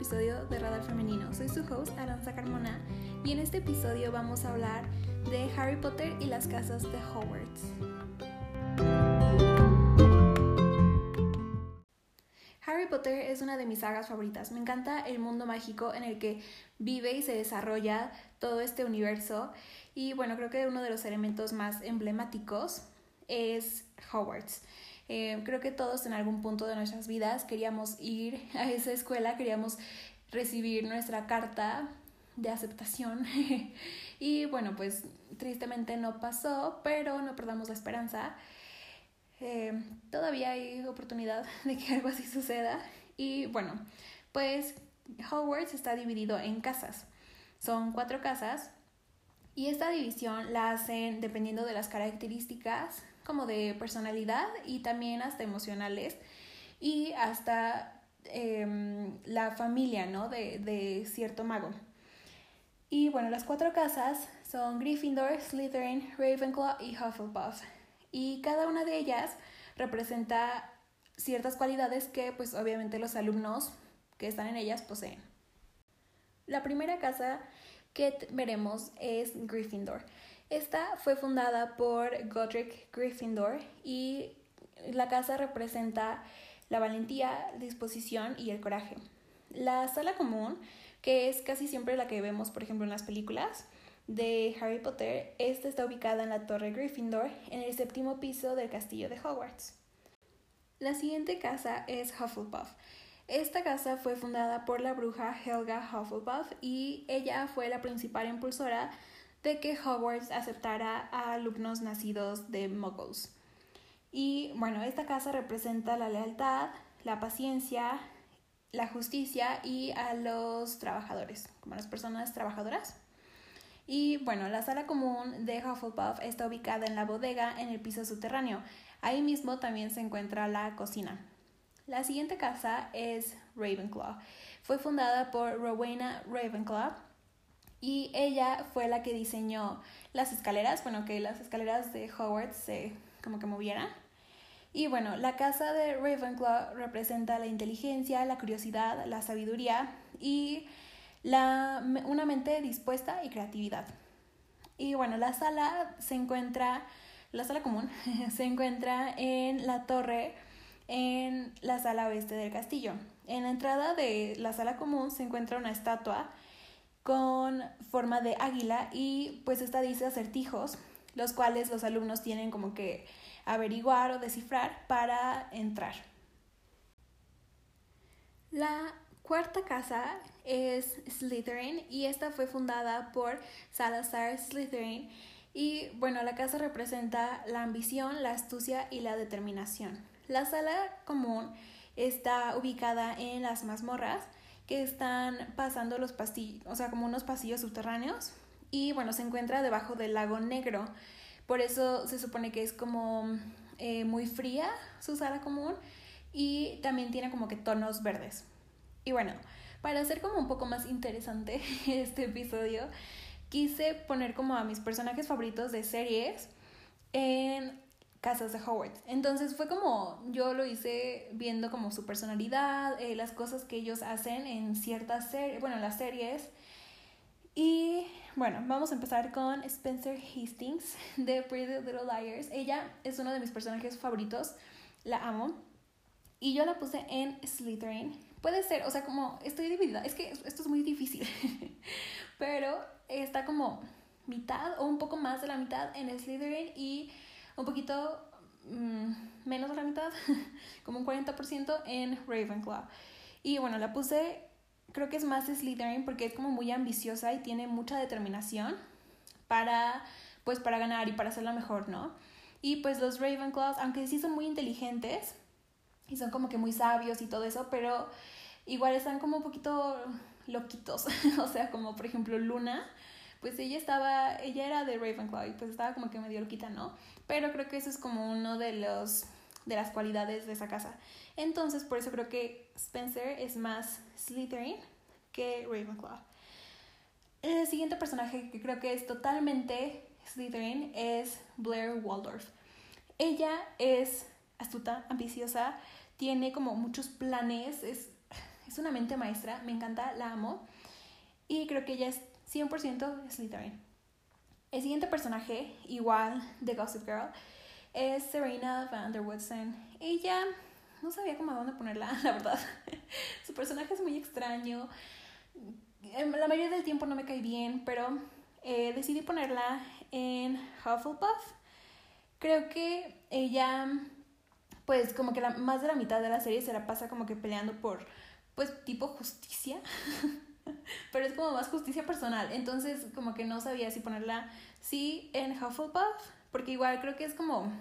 episodio de Radar Femenino. Soy su host, Aranza Carmona, y en este episodio vamos a hablar de Harry Potter y las casas de Hogwarts. Harry Potter es una de mis sagas favoritas. Me encanta el mundo mágico en el que vive y se desarrolla todo este universo. Y bueno, creo que uno de los elementos más emblemáticos es Hogwarts. Eh, creo que todos en algún punto de nuestras vidas queríamos ir a esa escuela, queríamos recibir nuestra carta de aceptación. y bueno, pues tristemente no pasó, pero no perdamos la esperanza. Eh, todavía hay oportunidad de que algo así suceda. Y bueno, pues Hogwarts está dividido en casas. Son cuatro casas y esta división la hacen dependiendo de las características como de personalidad y también hasta emocionales y hasta em, la familia, ¿no? De, de cierto mago. Y bueno, las cuatro casas son Gryffindor, Slytherin, Ravenclaw y Hufflepuff. Y cada una de ellas representa ciertas cualidades que pues obviamente los alumnos que están en ellas poseen. La primera casa que veremos es Gryffindor. Esta fue fundada por Godric Gryffindor y la casa representa la valentía, disposición y el coraje. La sala común, que es casi siempre la que vemos, por ejemplo, en las películas de Harry Potter, esta está ubicada en la Torre Gryffindor, en el séptimo piso del castillo de Hogwarts. La siguiente casa es Hufflepuff. Esta casa fue fundada por la bruja Helga Hufflepuff y ella fue la principal impulsora de que Hogwarts aceptara a alumnos nacidos de muggles. Y bueno, esta casa representa la lealtad, la paciencia, la justicia y a los trabajadores, como a las personas trabajadoras. Y bueno, la sala común de Hufflepuff está ubicada en la bodega en el piso subterráneo. Ahí mismo también se encuentra la cocina. La siguiente casa es Ravenclaw. Fue fundada por Rowena Ravenclaw y ella fue la que diseñó las escaleras, bueno, que las escaleras de Hogwarts se como que movieran. Y bueno, la casa de Ravenclaw representa la inteligencia, la curiosidad, la sabiduría y la, una mente dispuesta y creatividad. Y bueno, la sala se encuentra, la sala común se encuentra en la torre en la sala oeste del castillo. En la entrada de la sala común se encuentra una estatua con forma de águila y pues esta dice acertijos, los cuales los alumnos tienen como que averiguar o descifrar para entrar. La cuarta casa es Slytherin y esta fue fundada por Salazar Slytherin y bueno, la casa representa la ambición, la astucia y la determinación. La sala común está ubicada en las mazmorras que están pasando los pasillos, o sea, como unos pasillos subterráneos y bueno, se encuentra debajo del lago negro. Por eso se supone que es como eh, muy fría su sala común y también tiene como que tonos verdes. Y bueno, para hacer como un poco más interesante este episodio, quise poner como a mis personajes favoritos de series en casas de Hogwarts. Entonces fue como, yo lo hice viendo como su personalidad, eh, las cosas que ellos hacen en ciertas series, bueno, las series. Y bueno, vamos a empezar con Spencer Hastings de Pretty Little Liars. Ella es uno de mis personajes favoritos, la amo. Y yo la puse en Slytherin. Puede ser, o sea, como estoy dividida, es que esto es muy difícil, pero está como mitad o un poco más de la mitad en Slytherin y un poquito mm, menos de la mitad, como un 40% en Ravenclaw. Y bueno, la puse, creo que es más Slytherin porque es como muy ambiciosa y tiene mucha determinación para, pues, para ganar y para la mejor, ¿no? Y pues los Ravenclaws, aunque sí son muy inteligentes y son como que muy sabios y todo eso, pero igual están como un poquito loquitos. o sea, como por ejemplo Luna, pues ella estaba, ella era de Ravenclaw y pues estaba como que medio loquita, ¿no? Pero creo que eso es como uno de los de las cualidades de esa casa. Entonces, por eso creo que Spencer es más Slytherin que Ravenclaw. El siguiente personaje que creo que es totalmente Slytherin es Blair Waldorf. Ella es astuta, ambiciosa, tiene como muchos planes, es es una mente maestra, me encanta, la amo. Y creo que ella es 100% Slytherin. El siguiente personaje, igual de Gossip Girl, es Serena van der Woodsen. Ella no sabía cómo a dónde ponerla, la verdad. Su personaje es muy extraño. La mayoría del tiempo no me cae bien, pero eh, decidí ponerla en Hufflepuff. Creo que ella, pues como que más de la mitad de la serie se la pasa como que peleando por, pues tipo justicia. pero es como más justicia personal. Entonces como que no sabía si ponerla sí en Hufflepuff, porque igual creo que es como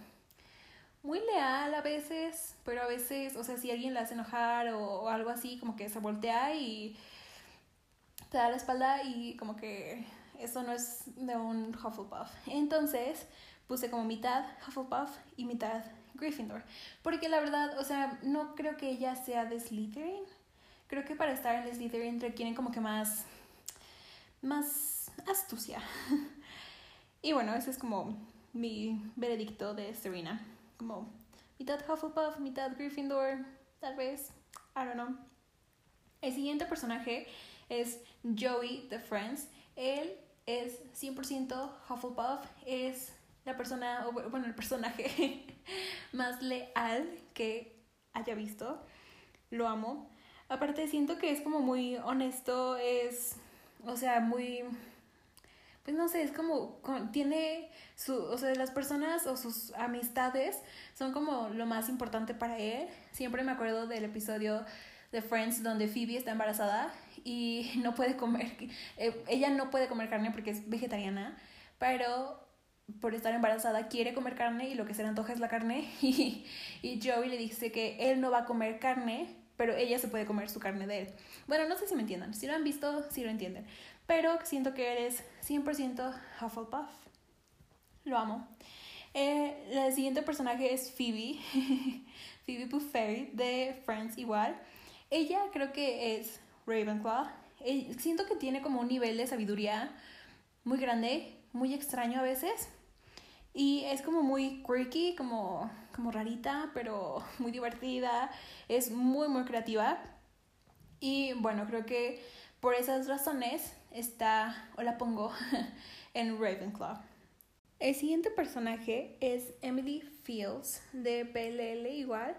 muy leal a veces, pero a veces, o sea, si alguien la hace enojar o, algo así, como que se voltea y te da la espalda y como que eso no es de un Hufflepuff. Entonces puse como mitad Hufflepuff y mitad Gryffindor. Porque la verdad, o sea, no creo que ella sea de Slytherin. Creo que para estar en Slytherin requieren como que más, más astucia. y bueno, ese es como mi veredicto de Serena. Como mitad Hufflepuff, mitad Gryffindor, tal vez. I don't know. El siguiente personaje es Joey de Friends. Él es 100% Hufflepuff, es la persona, o bueno, el personaje más leal que haya visto. Lo amo. Aparte siento que es como muy honesto, es, o sea, muy, pues no sé, es como, tiene su, o sea, las personas o sus amistades son como lo más importante para él. Siempre me acuerdo del episodio de Friends donde Phoebe está embarazada y no puede comer, eh, ella no puede comer carne porque es vegetariana, pero por estar embarazada quiere comer carne y lo que se le antoja es la carne y, y Joey le dice que él no va a comer carne, pero ella se puede comer su carne de él. Bueno, no sé si me entiendan, si lo han visto, si lo entienden, pero siento que eres 100% Hufflepuff. Lo amo. Eh, el siguiente personaje es Phoebe, Phoebe Buffet de Friends igual. Ella creo que es Ravenclaw. Eh, siento que tiene como un nivel de sabiduría muy grande, muy extraño a veces. Y es como muy quirky, como, como rarita, pero muy divertida. Es muy, muy creativa. Y bueno, creo que por esas razones está, o la pongo, en Ravenclaw. El siguiente personaje es Emily Fields de PLL igual.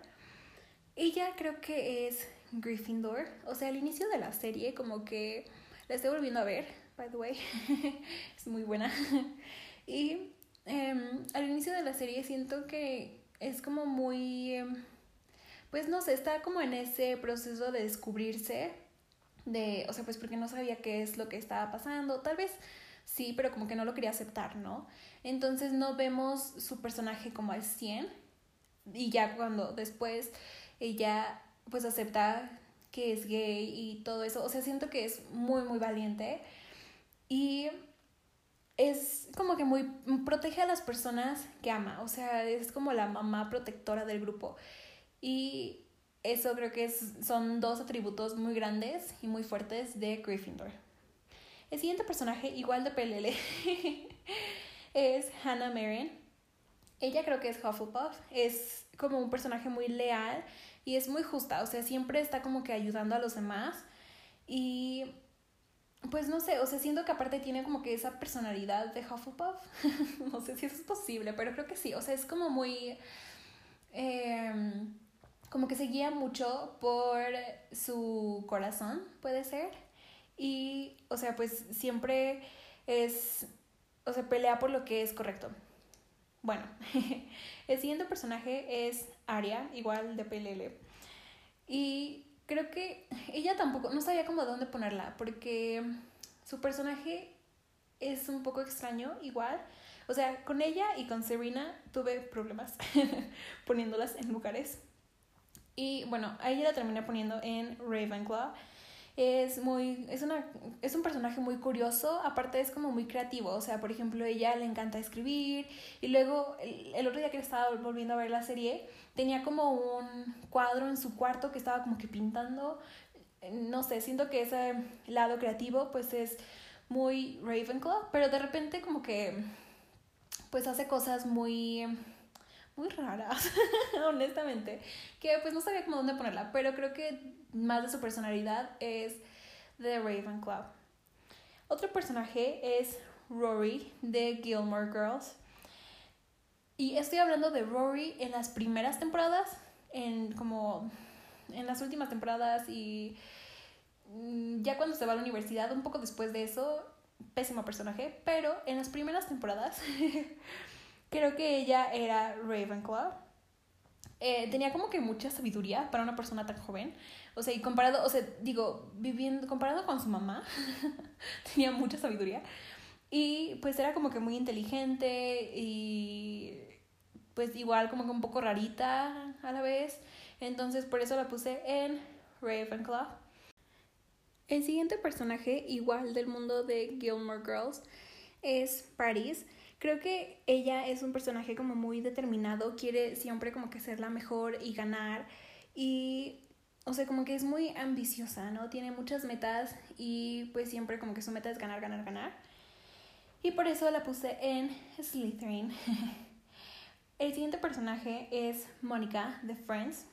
Ella creo que es Gryffindor. O sea, al inicio de la serie, como que la estoy volviendo a ver, by the way. es muy buena. y em, al inicio de la serie siento que es como muy. Pues no sé, está como en ese proceso de descubrirse. De, o sea, pues porque no sabía qué es lo que estaba pasando. Tal vez sí, pero como que no lo quería aceptar, ¿no? Entonces no vemos su personaje como al 100. Y ya cuando después ella pues acepta que es gay y todo eso. O sea, siento que es muy, muy valiente. Y es como que muy protege a las personas que ama. O sea, es como la mamá protectora del grupo. Y eso creo que son dos atributos muy grandes y muy fuertes de Gryffindor. El siguiente personaje, igual de PLL, es Hannah Marion. Ella creo que es Hufflepuff. Es como un personaje muy leal y es muy justa, o sea, siempre está como que ayudando a los demás y pues no sé, o sea, siento que aparte tiene como que esa personalidad de Hufflepuff, no sé si eso es posible, pero creo que sí, o sea, es como muy... Em, como que se guía mucho por su corazón, puede ser. Y, o sea, pues siempre es, o sea, pelea por lo que es correcto. Bueno, el siguiente personaje es Aria, igual de PLL. Y creo que ella tampoco, no sabía cómo dónde ponerla, porque su personaje es un poco extraño, igual. O sea, con ella y con Serena tuve problemas poniéndolas en lugares. Y bueno, a ella la terminé poniendo en Ravenclaw es muy, es una, es un personaje muy curioso, aparte es como muy creativo, o sea, por ejemplo, ella le encanta escribir y luego el, otro día que estaba volviendo a ver la serie, tenía como un cuadro en su cuarto que estaba como que pintando, no sé, siento que ese lado creativo pues es muy Ravenclaw, pero de repente como que pues hace cosas muy muy raras, honestamente, que pues no sabía cómo dónde ponerla, pero creo que más de su personalidad es de Ravenclaw. Otro personaje es Rory de Gilmore Girls. Y estoy hablando de Rory en las primeras temporadas, en como en las últimas temporadas y mm, ya cuando se va a la universidad, un poco después de eso, pésimo personaje, pero en las primeras temporadas creo que ella era Ravenclaw. Eh, tenía como que mucha sabiduría para una persona tan joven. O sea, y comparado, o sea, digo, viviendo, comparado con su mamá, tenía mucha sabiduría. Y pues era como que muy inteligente y pues igual como que un poco rarita a la vez. Entonces por eso la puse en Ravenclaw. El siguiente personaje, igual del mundo de Gilmore Girls, es Paris. Creo que ella es un personaje como muy determinado, quiere siempre como que ser la mejor y ganar. Y, o sea, como que es muy ambiciosa, ¿no? Tiene muchas metas y pues siempre como que su meta es ganar, ganar, ganar. Y por eso la puse en Slytherin. El siguiente personaje es Mónica de Friends.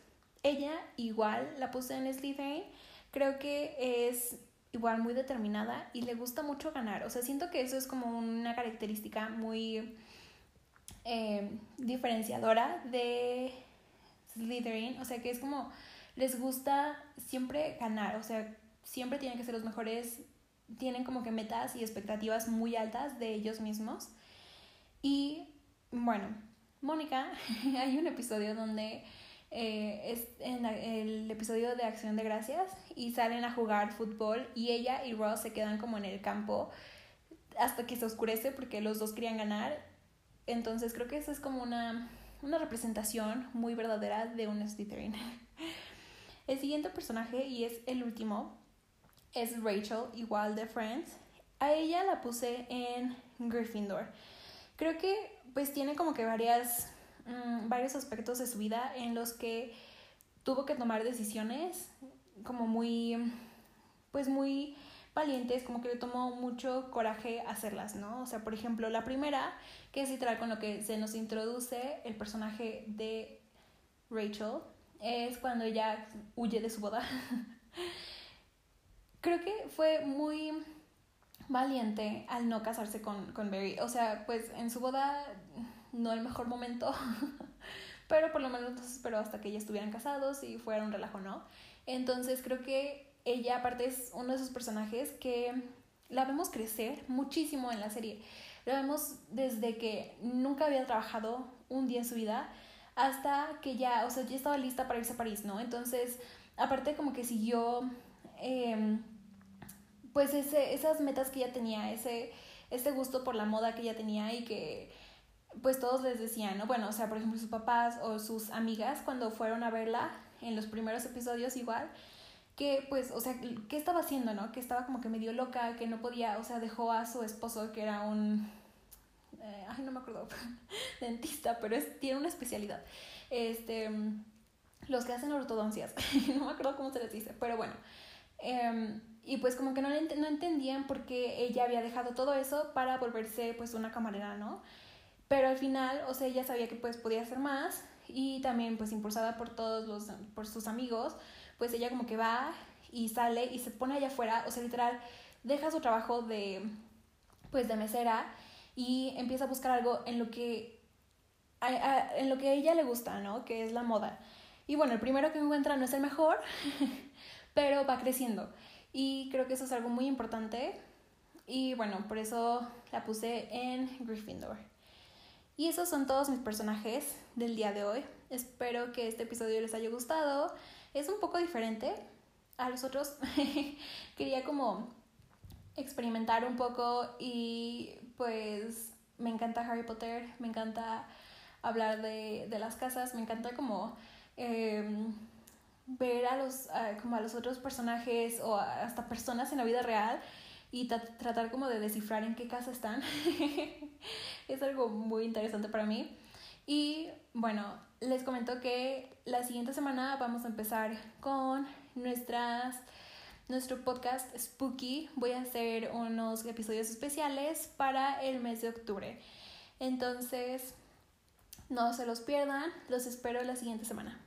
Ella igual la puse en Slytherin. Creo que es igual muy determinada y le gusta mucho ganar. O sea, siento que eso es como una característica muy eh, diferenciadora de Slytherin. O sea, que es como les gusta siempre ganar. O sea, siempre tienen que ser los mejores. Tienen como que metas y expectativas muy altas de ellos mismos. Y bueno, Mónica, hay un episodio donde eh, es en el episodio de Acción de Gracias y salen a jugar fútbol y ella y Ross se quedan como en el campo hasta que se oscurece porque los dos querían ganar. Entonces creo que esa es como una, una representación muy verdadera de un Slytherin. El siguiente personaje, y es el último, es Rachel, igual de Friends. A ella la puse en Gryffindor. Creo que pues tiene como que varias, mm, varios aspectos de su vida en los que tuvo que tomar decisiones como muy, pues muy valientes, como que le tomó mucho coraje hacerlas, ¿no? O sea, por ejemplo, la primera, que es literal con lo que se nos introduce el personaje de Rachel, es cuando ella huye de su boda. Creo que fue muy valiente al no casarse con, con Barry. O sea, pues en su boda no el mejor momento, pero por lo menos esperó hasta que ya estuvieran casados y fuera un relajo, ¿no? Entonces creo que ella aparte es uno de esos personajes que la vemos crecer muchísimo en la serie. La vemos desde que nunca había trabajado un día en su vida hasta que ya, o sea, ya estaba lista para irse a París, ¿no? Entonces, aparte como que siguió... Eh, pues ese, esas metas que ella tenía, ese, ese gusto por la moda que ella tenía y que pues todos les decían, ¿no? Bueno, o sea, por ejemplo, sus papás o sus amigas cuando fueron a verla en los primeros episodios igual, que pues, o sea, ¿qué estaba haciendo, no? Que estaba como que medio loca, que no podía, o sea, dejó a su esposo que era un, eh, ay, no me acuerdo, dentista, pero es, tiene una especialidad. Este, los que hacen ortodoncias, no me acuerdo cómo se les dice, pero bueno. Eh, y pues como que no, no entendían por qué ella había dejado todo eso para volverse pues una camarera, ¿no? Pero al final, o sea, ella sabía que pues podía hacer más y también pues impulsada por todos los, por sus amigos, pues ella como que va y sale y se pone allá afuera, o sea, literal, deja su trabajo de pues de mesera y empieza a buscar algo en lo que a, en lo que a ella le gusta, ¿no? Que es la moda. Y bueno, el primero que encuentra no es el mejor, pero va creciendo. Y creo que eso es algo muy importante. Y bueno, por eso la puse en Gryffindor. Y esos son todos mis personajes del día de hoy. Espero que este episodio les haya gustado. Es un poco diferente a los otros. Quería como experimentar un poco y pues me encanta Harry Potter, me encanta hablar de, de las casas, me encanta como... Em, ver a los, como a los otros personajes o hasta personas en la vida real y tratar como de descifrar en qué casa están. es algo muy interesante para mí. Y bueno, les comento que la siguiente semana vamos a empezar con nuestras nuestro podcast Spooky. Voy a hacer unos episodios especiales para el mes de octubre. Entonces, No se los pierdan, los espero la siguiente semana.